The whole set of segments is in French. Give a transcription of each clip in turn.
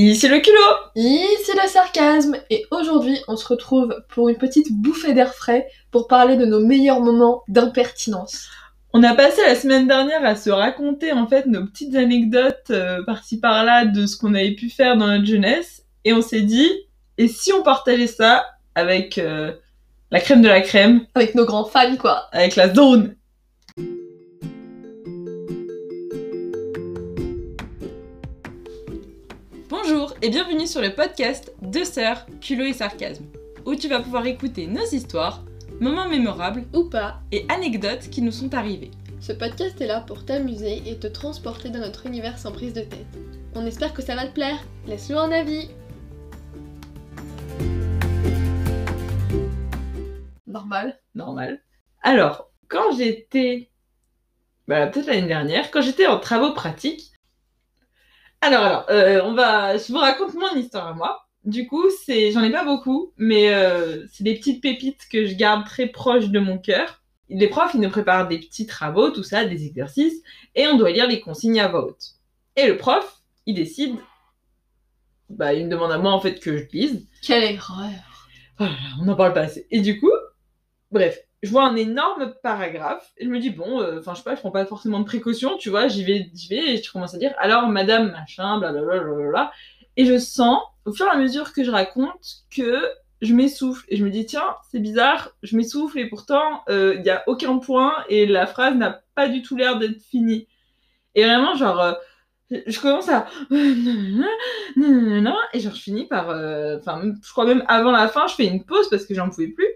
Ici le culot Ici le sarcasme. Et aujourd'hui on se retrouve pour une petite bouffée d'air frais pour parler de nos meilleurs moments d'impertinence. On a passé la semaine dernière à se raconter en fait nos petites anecdotes euh, par-ci par-là de ce qu'on avait pu faire dans notre jeunesse. Et on s'est dit et si on partageait ça avec euh, la crème de la crème, Avec nos grands fans quoi. avec la zone Bonjour et bienvenue sur le podcast Deux sœurs, culot et sarcasme, où tu vas pouvoir écouter nos histoires, moments mémorables Ou pas, et anecdotes qui nous sont arrivés. ce podcast est là pour t'amuser et te transporter dans notre univers sans prise de tête. On espère que ça va te plaire. Laisse-nous un avis. Normal. normal. Alors, quand j'étais, bah, peut-être l'année dernière, quand j'étais en travaux pratiques. Alors, alors, euh, on va, je vous raconte mon histoire à moi. Du coup, c'est, j'en ai pas beaucoup, mais euh, c'est des petites pépites que je garde très proches de mon cœur. Les profs, ils nous préparent des petits travaux, tout ça, des exercices, et on doit lire les consignes à voix haute. Et le prof, il décide, bah, il me demande à moi en fait que je lise. Quelle erreur. Voilà, on n'en parle pas assez. Et du coup, bref, je vois un énorme paragraphe et je me dis bon, euh, enfin je sais pas, je prends pas forcément de précautions, tu vois, j'y vais, j'y vais et je commence à dire alors madame machin, blablabla, et je sens au fur et à mesure que je raconte que je m'essouffle et je me dis tiens c'est bizarre, je m'essouffle et pourtant il y a aucun point et la phrase n'a pas du tout l'air d'être finie. Et vraiment genre euh, je commence à et genre je finis par euh, enfin je crois même avant la fin je fais une pause parce que j'en pouvais plus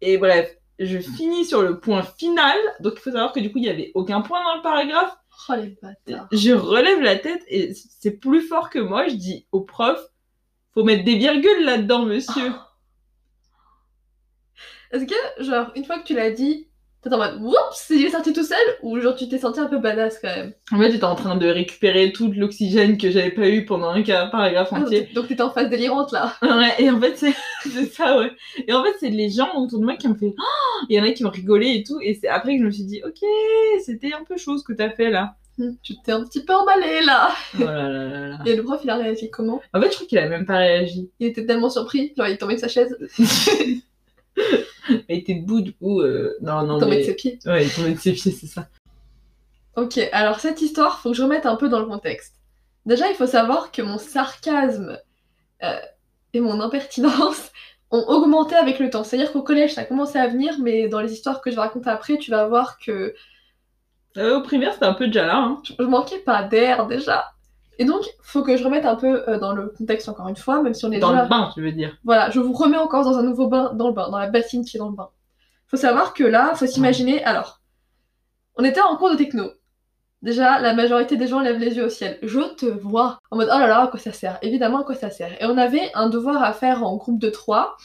et bref je finis sur le point final. Donc il faut savoir que du coup il y avait aucun point dans le paragraphe. Oh les bâtards. je relève la tête et c'est plus fort que moi. Je dis au prof faut mettre des virgules là-dedans monsieur. Est-ce que, genre, une fois que tu l'as dit, t'es en mode Oups, il est sorti tout seul Ou genre tu t'es senti un peu badass quand même en fait j'étais en train de récupérer tout l'oxygène que j'avais pas eu pendant un paragraphe Ah, entier Donc t'étais en phase délirante là. Ouais, et en fait, c'est ça, ouais. Et en fait, c'est les gens autour de moi qui me fait Oh Il y en a qui m'ont rigolé et tout. Et c'est après que je me suis dit Ok, c'était un peu chaud ce que t'as fait là. Hmm, Tu t'es un petit peu emballé là. Oh là là là là. Et le prof il a réagi comment? En fait, je crois qu'il a même pas réagi. Il était tellement surpris, genre il est tombé de sa chaise, Il était debout, du coup. euh, Non, non, tombé mais. de ses pieds. Ouais, tombé de ses pieds, c'est ça. Ok, alors cette histoire, faut que je remette un peu dans le contexte. Déjà, il faut savoir que mon sarcasme euh, et mon impertinence ont augmenté avec le temps. C'est-à-dire qu'au collège, ça a commencé à venir, mais dans les histoires que je vais raconter après, tu vas voir que Euh, au primaire, c'était un peu déjà là. Hein. je je manquais pas d'air déjà. Et donc, faut que je remette un peu euh, dans le contexte encore une fois, même si on est Dans déjà... le bain, je veux dire. Voilà, je vous remets encore dans un nouveau bain, dans le bain, dans la bassine qui est dans le bain. Faut savoir que là, faut s'imaginer, alors, on était en cours de techno. Déjà, la majorité des gens lèvent les yeux au ciel. Je te vois. En mode, oh là là, à quoi ça sert? Évidemment, à quoi ça sert Et on avait un devoir à faire en groupe de 3.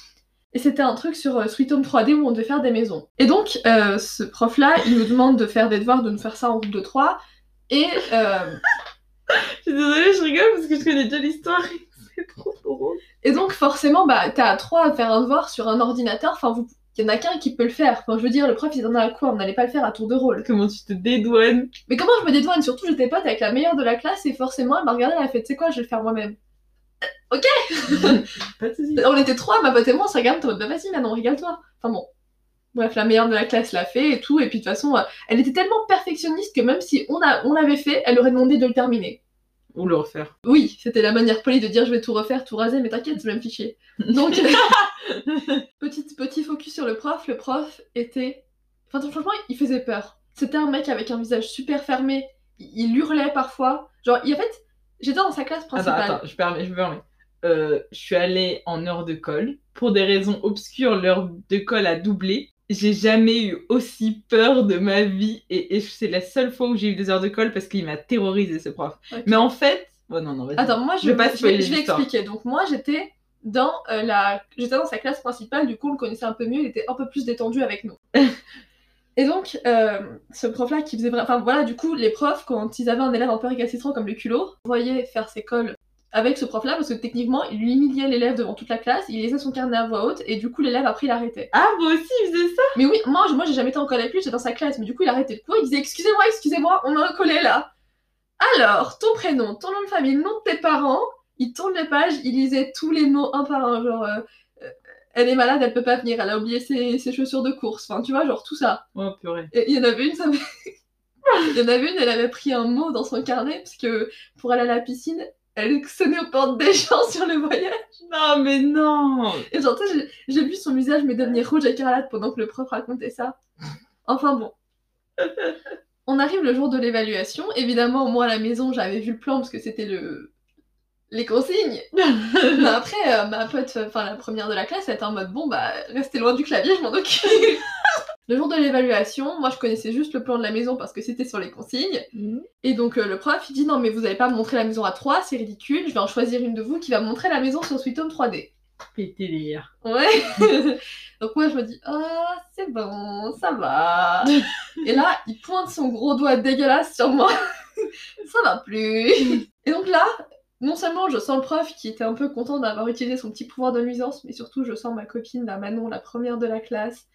Et c'était un truc sur euh, Sweet Home 3D où on devait faire des maisons. Et donc, euh, ce prof-là, il nous demande de faire des devoirs, de nous faire ça en groupe de 3. Et euh, Je suis désolée, je rigole parce que je connais déjà l'histoire. c'est trop drôle. Et donc forcément, bah, t'as à trois à faire un devoir sur un ordinateur, enfin, vous... y en a qu'un qui peut le faire. Enfin, je veux dire, le prof, il en a à quoi? On n'allait pas le faire à tour de rôle. Comment tu te dédouanes? Mais comment je me dédouane? Surtout, j'étais pote avec la meilleure de la classe, et forcément, elle m'a regardé, elle a fait, tu sais quoi, je vais le faire moi-même. Pas de soucis. On était trois, ma pote et moi, on se regarde, t'es en mode, bah vas-y, maintenant, régale-toi. Enfin bon. Bref, la meilleure de la classe l'a fait et tout, et puis de toute façon, euh, elle était tellement perfectionniste que même si on, a... on l'avait fait, elle aurait demandé de le terminer. Ou le refaire. Oui, c'était la manière polie de dire je vais tout refaire, tout raser, mais t'inquiète, c'est le même fichier. Donc, Petite, petit focus sur le prof. Le prof était. Enfin, franchement, il faisait peur. C'était un mec avec un visage super fermé. Il, hurlait parfois. Genre, il- en fait, j'étais dans sa classe principale. attends, je permets, je me permets. Euh, je suis allée en heure de colle. Pour des raisons obscures, l'heure de colle a doublé. J'ai jamais eu aussi peur de ma vie et, et c'est la seule fois où j'ai eu des heures de colle parce qu'il m'a terrorisé ce prof. Mais en fait, oh non non. Attends, moi, je, vais pas je vais, je vais expliquer. Donc, moi, j'étais dans euh, la. J'étais dans sa classe principale, du coup, on le connaissait un peu mieux, il était un peu plus détendu avec nous. Et donc, euh, ce prof-là qui faisait vraiment. Enfin, voilà, du coup, les profs, quand ils avaient un élève un peu récalcitrant comme le culot, voyaient faire ses cols avec ce prof-là parce que techniquement, il humiliait l'élève devant toute la classe, il lisait son carnet à voix haute et du coup, l'élève après il arrêtait. Ah vous aussi il faisait ça Mais oui, moi, moi j'ai jamais été en colle avec lui, j'étais dans sa classe, mais du coup, il arrêtait le cours, il disait Excusez-moi, excusez-moi, on a un collet là. Alors, ton prénom, ton nom de famille, le nom de tes parents, il tourne les pages, il lisait tous les mots un par un, genre euh, euh, elle est malade, elle peut pas venir, elle a oublié ses, ses chaussures de course, enfin tu vois, genre tout ça. Oh purée. Et il y en avait une, ça il y en avait une, elle avait pris un mot dans son carnet parce que pour aller à la piscine, elle sonnait aux portes des gens sur le voyage. Non mais non. Et genre, j'ai- vu son visage mais devenir rouge écarlate pendant que le prof racontait ça. Enfin bon. On arrive le jour de l'évaluation. Évidemment, moi à la maison, j'avais vu le plan parce que c'était le les consignes. Mais après, euh, ma pote, enfin la première de la classe, elle était en mode bon bah restez loin du clavier, je m'en occupe. Le jour de l'évaluation, moi je connaissais juste le plan de la maison parce que c'était sur les consignes. Et donc euh, le prof il dit non mais vous allez pas me montrer la maison à 3, c'est ridicule, je vais en choisir une de vous qui va me montrer la maison sur Sweet Home 3D. Péter les rires. Ouais. donc moi je me dis ah c'est bon, ça va. Et là il pointe son gros doigt dégueulasse sur moi. ça va plus. Et donc là, non seulement je sens le prof qui était un peu content d'avoir utilisé son petit pouvoir de nuisance, mais surtout je sens ma copine, la Manon, la première de la classe,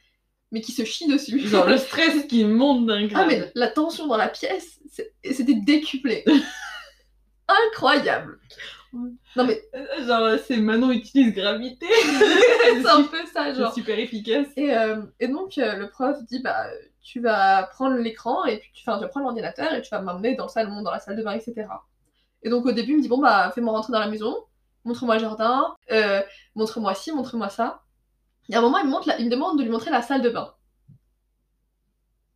mais qui se chie dessus. Genre le stress qui monte d'un Ah grade. mais la tension dans la pièce, c'était décuplé. Incroyable. Non mais Euh, Genre c'est Manon utilise gravité. c'est un peu ça genre. super efficace. Et, euh, et donc euh, le prof dit bah tu vas prendre l'écran et puis tu, vas prendre l'ordinateur et tu vas m'emmener dans le salon, dans la salle de bain, etc. Et donc au début il me dit bon bah fais-moi rentrer dans la maison, montre-moi le jardin, euh, montre-moi ci, montre-moi ça. Et à un moment il me, montre la- il me demande de lui montrer la salle de bain.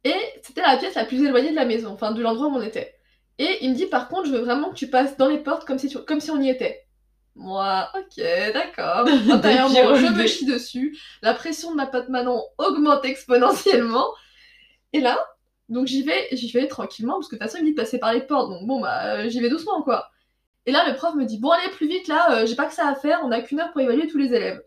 Et c'était la pièce la plus éloignée de la maison, enfin de l'endroit où on était. Et il me dit par contre je veux vraiment que tu passes dans les portes comme si, tu- comme si on y était. Moi, ok, d'accord. Intérieurement, je me chie dessus. La pression de ma pote Manon augmente exponentiellement. Et là, donc j'y vais, j'y vais tranquillement, parce que de toute façon, il me dit de passer par les portes. Donc bon, bah, euh, j'y vais doucement, quoi. Et là, le prof me dit, bon, allez, plus vite, là, euh, j'ai pas que ça à faire, on a qu'une heure pour évaluer tous les élèves.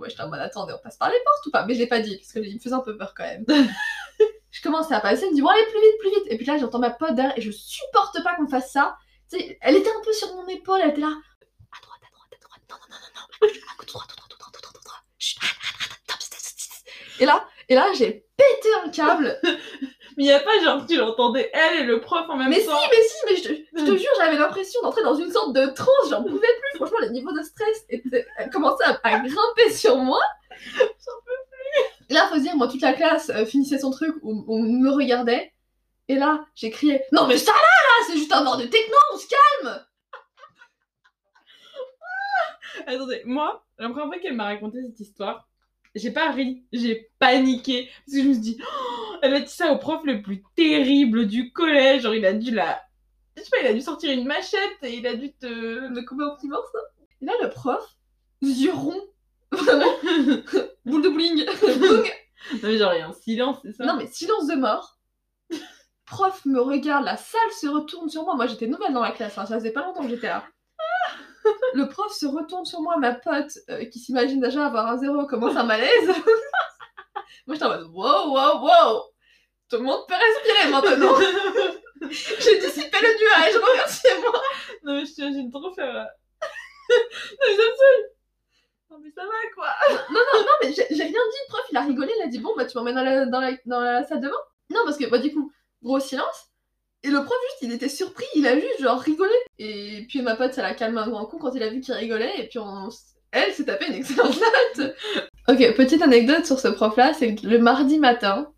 Moi, j'étais en mode, attendez, on passe par les portes ou pas? Mais je l'ai pas dit, parce que il me faisait un peu peur quand même. je commence à passer, il me dit, bon, allez, plus vite, plus vite. Et puis là, j'entends ma pote derrière, et je supporte pas qu'on fasse ça. Tu sais, elle était un peu sur mon épaule, elle était là, à droite, à droite, à droite, non, non, non, non, non, à gauche, à droite, droite, droite, droite, droite, droite. Ah, ah, top, stop, stop, stop. Et là, et là, j'ai pété un câble. Mais y a pas genre tu l'entendais elle et le prof en même Mais si, temps. mais si, mais je te, je te jure, j'avais l'impression d'entrer dans une sorte de transe, j'en pouvais plus. Franchement, le niveau de stress était, commençait à, à grimper sur moi. Et là, faut se dire, moi, toute la classe euh, finissait son truc, on, on me regardait. Et là, j'ai crié Non, mais ça là, là, c'est juste un bord de techno, on se calme Attendez, moi, la première fois qu'elle m'a raconté cette histoire, j'ai pas ri, j'ai paniqué. Parce que je me suis dit, Oh, elle a dit ça au prof le plus terrible du collège. Genre, il a dû la. Je sais pas, il a dû sortir une machette et il a dû te. Me couper en petits morceaux. Et là, le prof, yeux ronds, vraiment, boule de bowling. Non, mais genre, il y a un silence, c'est ça Non mais silence de mort. Prof me regarde, la salle se retourne sur moi. Moi j'étais nouvelle dans la classe, hein, ça faisait pas longtemps que j'étais là. Le prof se retourne sur moi, ma pote euh, qui s'imagine déjà avoir un zéro commence un malaise. moi j'étais en mode wow wow wow. Tout le monde peut respirer maintenant. J'ai dissipé le nuage, remerciez-moi. Non, mais je t'imagine trop faire. non, mais ça me saoule. Non, mais ça va quoi Non, non, non, mais j'ai j'ai rien dit. Le prof il a rigolé, il a dit bon bah tu m'emmènes dans la, dans, la, dans la salle de bain. Non parce que bah du coup gros silence. Et le prof juste il était surpris, il a juste genre rigolé. Et puis ma pote ça l'a calmé un grand coup quand il a vu qu'il rigolait et puis on... elle s'est tapé une excellente note. ok petite anecdote sur ce prof là, c'est que le mardi matin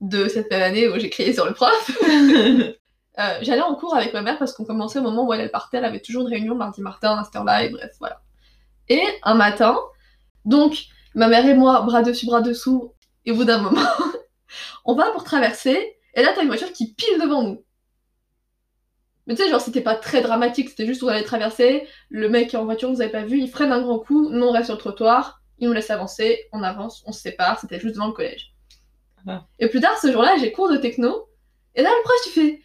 de cette même année où j'ai crié sur le prof, euh, j'allais en cours avec ma mère parce qu'on commençait au moment où elle, elle partait, elle avait toujours une réunion mardi matin à cette heure-là et bref voilà. Et un matin, donc ma mère et moi, bras dessus, bras dessous, et au bout d'un moment, on va pour traverser, et là t'as une voiture qui pile devant nous. Mais tu sais, genre c'était pas très dramatique, c'était juste on allait traverser, le mec qui est en voiture, vous avez pas vu, il freine un grand coup, nous on reste sur le trottoir, il nous laisse avancer, on avance, on se sépare, c'était juste devant le collège. Ah. Et plus tard, ce jour-là, j'ai cours de techno, et là le prof tu fais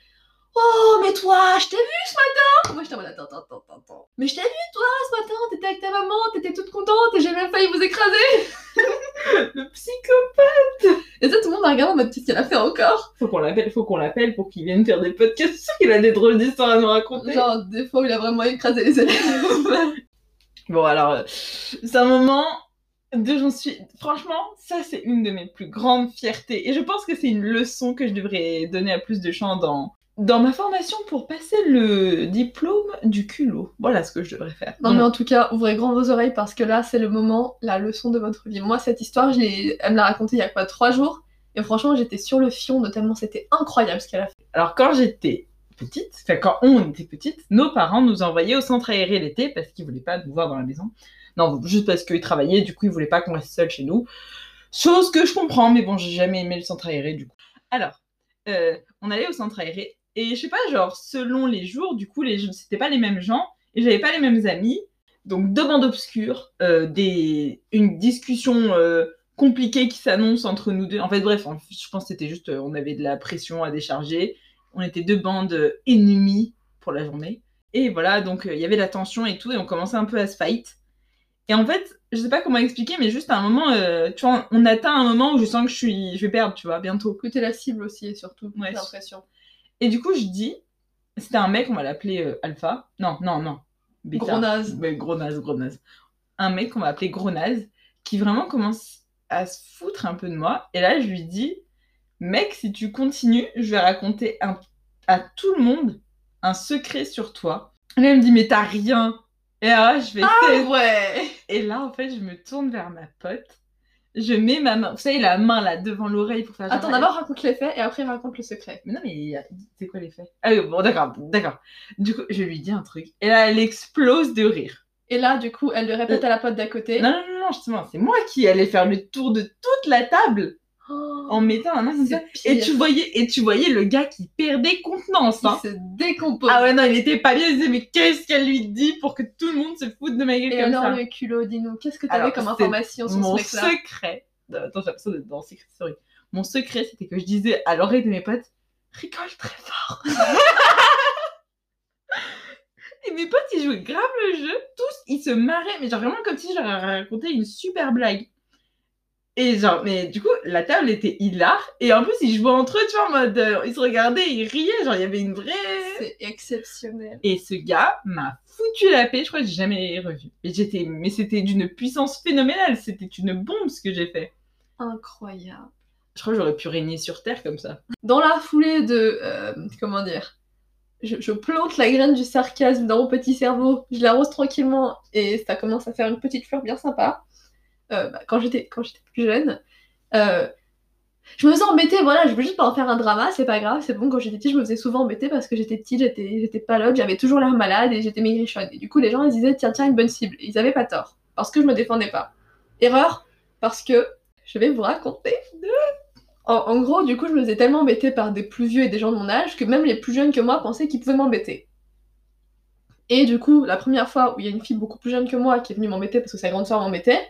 Oh, mais toi, je t'ai vu ce matin Moi j'étais en mode attends, attends, attends, attends. Mais je t'ai vu toi ce matin, t'étais avec ta maman, t'étais toute contente et j'ai même failli vous écraser Le psycho Et ça, tout le monde a regardé en mode qu'est-ce qu'elle a fait encore? Faut qu'on l'appelle, faut qu'on l'appelle pour qu'il vienne faire des podcasts. Sûre qu'il a des drôles d'histoires à nous raconter. Genre, des fois il a vraiment écrasé les élèves. Bon, alors, c'est un moment de j'en suis. Franchement, ça, c'est une de mes plus grandes fiertés. Et je pense que c'est une leçon que je devrais donner à plus de gens dans, dans ma formation pour passer le diplôme du culot. Voilà ce que je devrais faire. Non, mais en tout cas, ouvrez grand vos oreilles parce que là, c'est le moment, la leçon de votre vie. Moi, cette histoire, je elle me l'a racontée il y a quoi, trois jours? Et franchement, j'étais sur le fion, notamment, c'était incroyable ce qu'elle a fait. Alors quand j'étais petite, enfin quand on était petite, nos parents nous envoyaient au centre aéré l'été parce qu'ils voulaient pas nous voir dans la maison. Non, juste parce qu'ils travaillaient, du coup ils voulaient pas qu'on reste seul chez nous. Chose que je comprends, mais bon, j'ai jamais aimé le centre aéré du coup. Alors, euh, on allait au centre aéré et je sais pas, genre selon les jours, du coup les c'était pas les mêmes gens et j'avais pas les mêmes amis. Donc deux bandes obscures, euh, des une discussion euh, compliquée qui s'annonce entre nous deux. En fait, bref, je pense que c'était juste, euh, on avait de la pression à décharger. On était deux bandes ennemies pour la journée. Et voilà, donc il y avait la tension et tout, et on commençait un peu à se fight. Et en fait, je sais pas comment expliquer, mais juste à un moment, tu vois, on atteint un moment où je sens que je suis, je vais perdre, tu vois, bientôt. Que t'es la cible aussi, et surtout, Ouais. j'ai l'impression. Et du coup, je dis, c'était un mec, on va l'appeler euh, Alpha. Non, non, non. Bêta. Gros naze. Ouais, gros naze, gros naze. Un mec qu'on va appeler gros naze, qui vraiment commence à se foutre un peu de moi. Et là, je lui dis, mec, si tu continues, je vais raconter un- à tout le monde un secret sur toi. Et là, il me dit, mais t'as rien. Et là, je vais Ah ouais Et là, en fait, je me tourne vers ma pote. Je mets ma main, vous savez, la main là devant l'oreille pour faire genre, Attends, d'abord raconte les faits, et après raconte le secret. mais non, mais c'est quoi les faits? Ah oui, bon, d'accord, d'accord. Du coup, je lui dis un truc. Et là, elle explose de rire. Et là, du coup, elle le répète à la pote d'à côté. Non, non, non, justement, c'est moi qui allais faire le tour de toute la table en mettant la main comme ça. Et tu voyais, et tu voyais le gars qui perdait contenance. Il Hein. se décompose. Ah ouais, non, il était pas bien. Il disait, mais qu'est-ce qu'elle lui dit pour que tout le monde se foute de ma gueule Et comme alors, ça? le culot, dis-nous, qu'est-ce que t'avais comme information sur Mon ce mec-là? secret. Attends, j'ai l'impression d'être dans Secret Story. Mon secret, c'était que je disais à l'oreille de mes potes, rigole très fort. Et mes potes, ils jouaient grave le jeu. Tous, ils se marraient. Mais genre vraiment comme si je leur avais raconté une super blague. Et genre, mais du coup, la table était hilar. Et en plus, ils jouaient entre eux, tu vois, en mode. euh, ils se regardaient, ils riaient. Genre, il y avait une vraie. C'est exceptionnel. Et ce gars m'a foutu la paix. Je crois que j'ai jamais revu. Et j'étais. Mais c'était d'une puissance phénoménale. C'était une bombe ce que j'ai fait. Incroyable. Je crois que j'aurais pu régner sur Terre comme ça. Dans la foulée de. euh, comment dire je, je plante la graine du sarcasme dans mon petit cerveau, je l'arrose tranquillement et ça commence à faire une petite fleur bien sympa. Euh, bah, quand j'étais plus jeune, euh, je me faisais embêter, voilà, je veux juste pas en faire un drama, c'est pas grave, c'est bon, quand j'étais petite, je me faisais souvent embêter parce que j'étais petite, j'étais j'étais palote, j'avais toujours l'air malade et j'étais maigrichonne. Et du coup, les gens, ils disaient, tiens, tiens, une bonne cible. Ils avaient pas tort, parce que je me défendais pas. Erreur, parce que je vais vous raconter en, en gros, du coup, je me faisais tellement embêter par des plus vieux et des gens de mon âge que même les plus jeunes que moi pensaient qu'ils pouvaient m'embêter. Et du coup, la première fois où il y a une fille beaucoup plus jeune que moi qui est venue m'embêter parce que sa grande soeur m'embêtait,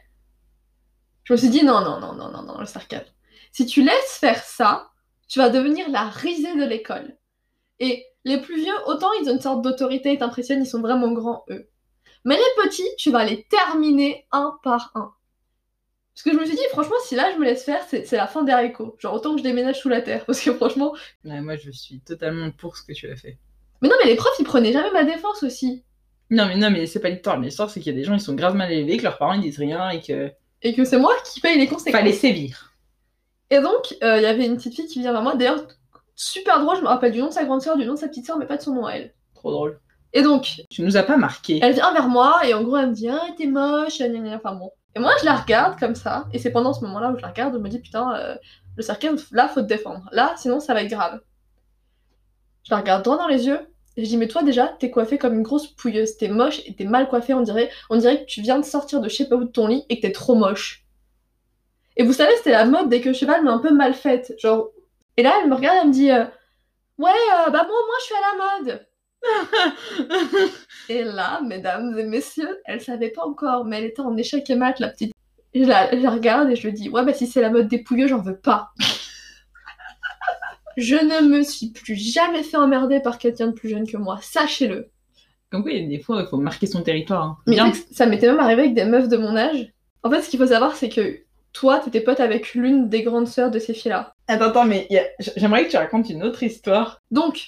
je me suis dit non, non, non, non, non, non, le sarcasme. Si tu laisses faire ça, tu vas devenir la risée de l'école. Et les plus vieux, autant ils ont une sorte d'autorité, ils t'impressionnent, ils sont vraiment grands, eux. Mais les petits, tu vas les terminer un par un. Parce que je me suis dit, franchement, si là je me laisse faire, c'est la fin des haricots. Genre autant que je déménage sous la terre. Parce que franchement. Ouais, moi, je suis totalement pour ce que tu as fait. Mais non, mais les profs, ils prenaient jamais ma défense aussi. Non, mais non, mais c'est pas l'histoire. L'histoire, c'est qu'il y a des gens, ils sont grave mal élevés, que leurs parents, ils disent rien et que. Et que c'est moi qui paye les conséquences. Fallait sévir. Et donc, euh, il y avait une petite fille qui vient vers moi. D'ailleurs, super drôle, je me rappelle du nom de sa grande soeur, du nom de sa petite soeur, mais pas de son nom à elle. Trop drôle. Et donc, Tu nous as pas marqué. elle vient vers moi et en gros, elle me dit Ah, t'es moche, gna, gna, gna. enfin bon. Et moi, je la regarde comme ça. Et c'est pendant ce moment-là où je la regarde, où je me dis Putain, euh, le sarcasme, là, faut te défendre. Là, sinon, ça va être grave. Je la regarde droit dans les yeux. Je dis, mais toi déjà, t'es coiffée comme une grosse pouilleuse, t'es moche et t'es mal coiffée, on dirait, on dirait que tu viens de sortir de je sais pas où de ton lit et que t'es trop moche. Et vous savez, c'était la mode des queues cheval, mais un peu mal faite. Genre. Et là, elle me regarde, elle me dit, euh, ouais, euh, bah moi, moi, je suis à la mode. Et là, mesdames et messieurs, elle savait pas encore, mais elle était en échec et mat, la petite. Je la, je la regarde et je lui dis, ouais, bah si c'est la mode des pouilleux, j'en veux pas. Je ne me suis plus jamais fait emmerder par quelqu'un de plus jeune que moi, sachez-le. Comme quoi, il y a des fois, il faut marquer son territoire. hein. Mais Bien. ça m'était même arrivé avec des meufs de mon âge. En fait, ce qu'il faut savoir, c'est que toi, t'étais pote avec l'une des grandes sœurs de ces filles-là. Attends, attends, mais a- j'aimerais que tu racontes une autre histoire. Donc,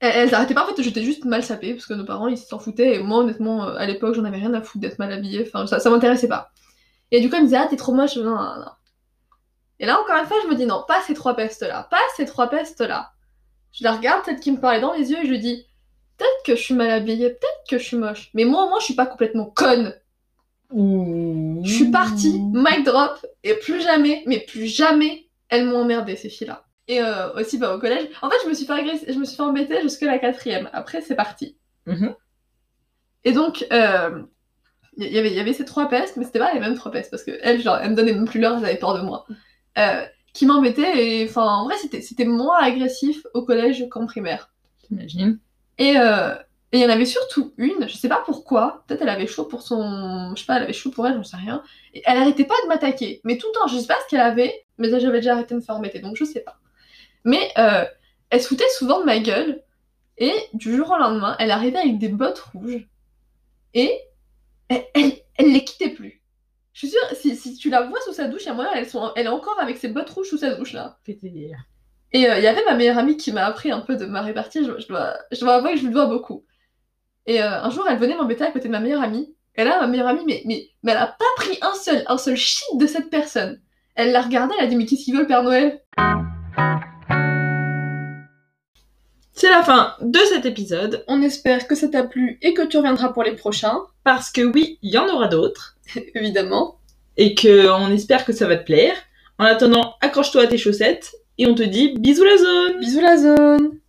elles, elles arrêtaient pas, en fait, j'étais juste mal sapée, parce que nos parents, ils s'en foutaient, et moi, honnêtement, euh, à l'époque, j'en avais rien à foutre d'être mal habillée, enfin, ça, ça m'intéressait pas. Et du coup, elle me disait, ah, t'es trop moche, non, non, non. Et là, encore une fois, je me dis, non, pas ces trois pestes-là, pas ces trois pestes-là. Je la regarde, peut-être qu'il me parlait dans les yeux, et je lui dis Peut-être que je suis mal habillée, peut-être que je suis moche. Mais moi, au moins, je suis pas complètement conne. Je suis partie, mic drop, et plus jamais, mais plus jamais, elles m'ont emmerdé, ces filles-là. Et euh, aussi, bah, au collège. En fait, je me suis fait agresser, je me suis fait embêter jusqu'à la quatrième. Après, c'est parti. Mhm. Et donc, euh, il y avait, il y avait ces trois pestes, mais c'était pas les mêmes trois pestes, parce que elles, genre, elles me donnaient même plus l'heure, elles avaient peur de moi. Euh, qui m'embêtaient, et enfin, en vrai, c'était, c'était moins agressif au collège qu'en primaire. T'imagines Et euh, et il y en avait surtout une, je sais pas pourquoi, peut-être elle avait chaud pour son. Je sais pas, elle avait chaud pour elle, j'en sais rien. Et elle arrêtait pas de m'attaquer. Mais tout le temps, je sais pas ce qu'elle avait, mais là j'avais déjà arrêté de me faire embêter, donc je sais pas. Mais euh, elle se foutait souvent de ma gueule, et du jour au lendemain, elle arrivait avec des bottes rouges, et elle, elle, elle les quittait plus. Je suis sûre, si, si tu la vois sous sa douche, il y a moyen, elles sont, elle est encore avec ses bottes rouges sous sa douche là. Et euh, il y avait ma meilleure amie qui m'a appris un peu de ma répartie, je, je dois, je dois avouer que je lui dois beaucoup. Et euh, un jour, elle venait m'embêter à côté de ma meilleure amie. Et là, ma meilleure amie, mais, mais, mais elle a pas pris un seul, un seul shit de cette personne. Elle l'a regardée, elle a dit Mais qu'est-ce qu'il veut le Père Noël? C'est la fin de cet épisode, On espère que ça t'a plu et que tu reviendras pour les prochains, parce que oui, il y en aura d'autres, évidemment. et que on espère que ça va te plaire. En attendant, accroche-toi à tes chaussettes, et on te dit bisous la zone Bisous la zone